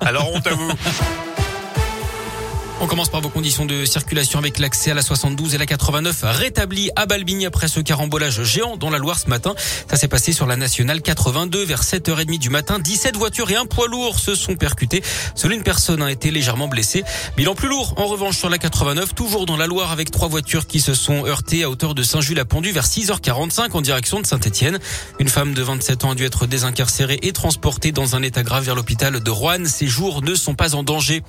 Alors honte à vous. On commence par vos conditions de circulation avec l'accès à la 72 et la 89 rétabli à Balbigny après ce carambolage géant dans la Loire ce matin. Ça s'est passé sur la nationale 82 vers 7h30 du matin. 17 voitures et un poids lourd se sont percutés. Seule une personne a été légèrement blessée. Bilan plus lourd en revanche sur la 89, toujours dans la Loire avec trois voitures qui se sont heurtées à hauteur de Saint-Jules-à-Pendu vers 6h45 en direction de Saint-Etienne. Une femme de 27 ans a dû être désincarcérée et transportée dans un état grave vers l'hôpital de Roanne. Ses jours ne sont pas en danger.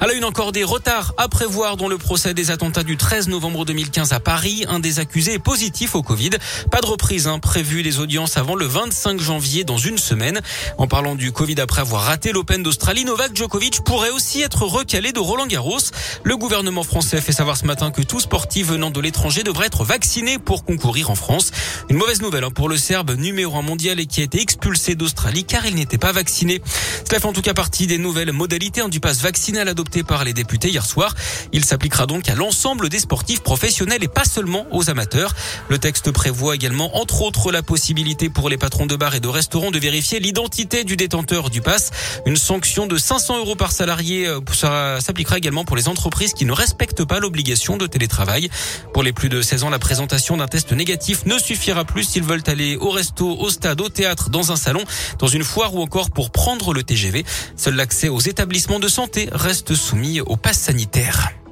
À la une encore des tard à dans le procès des attentats du 13 novembre 2015 à Paris. Un des accusés est positif au Covid. Pas de reprise hein, prévue des audiences avant le 25 janvier dans une semaine. En parlant du Covid après avoir raté l'Open d'Australie, Novak Djokovic pourrait aussi être recalé de Roland Garros. Le gouvernement français fait savoir ce matin que tout sportif venant de l'étranger devrait être vacciné pour concourir en France. Une mauvaise nouvelle hein, pour le Serbe numéro un mondial et qui a été expulsé d'Australie car il n'était pas vacciné. Cela fait en tout cas partie des nouvelles modalités hein, du pass vaccinal adopté par les députés hier soir. Il s'appliquera donc à l'ensemble des sportifs professionnels et pas seulement aux amateurs. Le texte prévoit également, entre autres, la possibilité pour les patrons de bars et de restaurants de vérifier l'identité du détenteur du pass. Une sanction de 500 euros par salarié euh, s'appliquera également pour les entreprises qui ne respectent pas l'obligation de télétravail. Pour les plus de 16 ans, la présentation d'un test négatif ne suffira plus s'ils veulent aller au resto, au stade, au théâtre, dans un salon, dans une foire ou encore pour prendre le TGV. Seul l'accès aux établissements de santé reste soumis au pass sanitaire.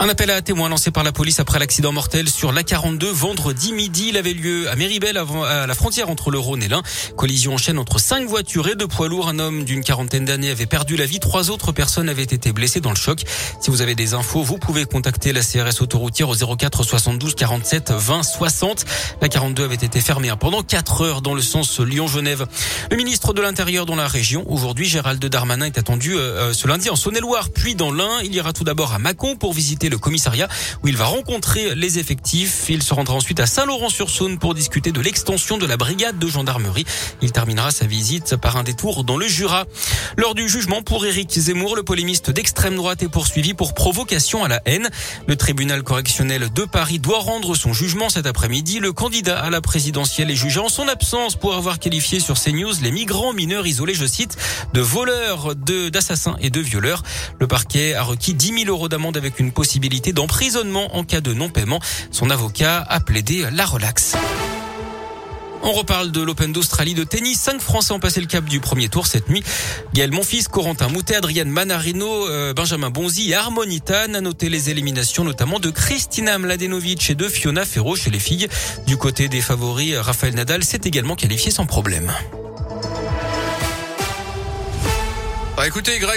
Un appel à témoins lancé par la police après l'accident mortel sur l'A42 vendredi midi. Il avait lieu à Méribel à la frontière entre le Rhône et l'Ain. Collision en chaîne entre cinq voitures et deux poids lourds. Un homme d'une quarantaine d'années avait perdu la vie. Trois autres personnes avaient été blessées dans le choc. Si vous avez des infos, vous pouvez contacter la CRS autoroutière au 04 72 47 20 60. La 42 avait été fermée pendant quatre heures dans le sens Lyon-Genève. Le ministre de l'Intérieur dans la région, aujourd'hui, Gérald Darmanin est attendu euh, euh, ce lundi en Saône-et-Loire, puis dans l'Ain. Il ira tout d'abord à Mâcon pour visiter le commissariat où il va rencontrer les effectifs. Il se rendra ensuite à Saint-Laurent-sur-Saône pour discuter de l'extension de la brigade de gendarmerie. Il terminera sa visite par un détour dans le Jura. Lors du jugement pour Éric Zemmour, le polémiste d'extrême droite est poursuivi pour provocation à la haine. Le tribunal correctionnel de Paris doit rendre son jugement cet après-midi. Le candidat à la présidentielle est jugé en son absence pour avoir qualifié sur CNews les migrants mineurs isolés, je cite, de voleurs, d'assassins et de violeurs. Le parquet a requis 10 000 euros d'amende avec une possibilité d'emprisonnement en cas de non-paiement. Son avocat a plaidé la relaxe. On reparle de l'Open d'Australie de tennis. Cinq Français ont passé le cap du premier tour cette nuit. Gaël Monfils, Corentin Moutet, Adrienne Manarino, euh, Benjamin Bonzi et Harmonitan. A noté les éliminations notamment de Kristina Mladenovic et de Fiona Ferro chez les filles. Du côté des favoris, Raphaël Nadal s'est également qualifié sans problème. Bah écoutez, Greg.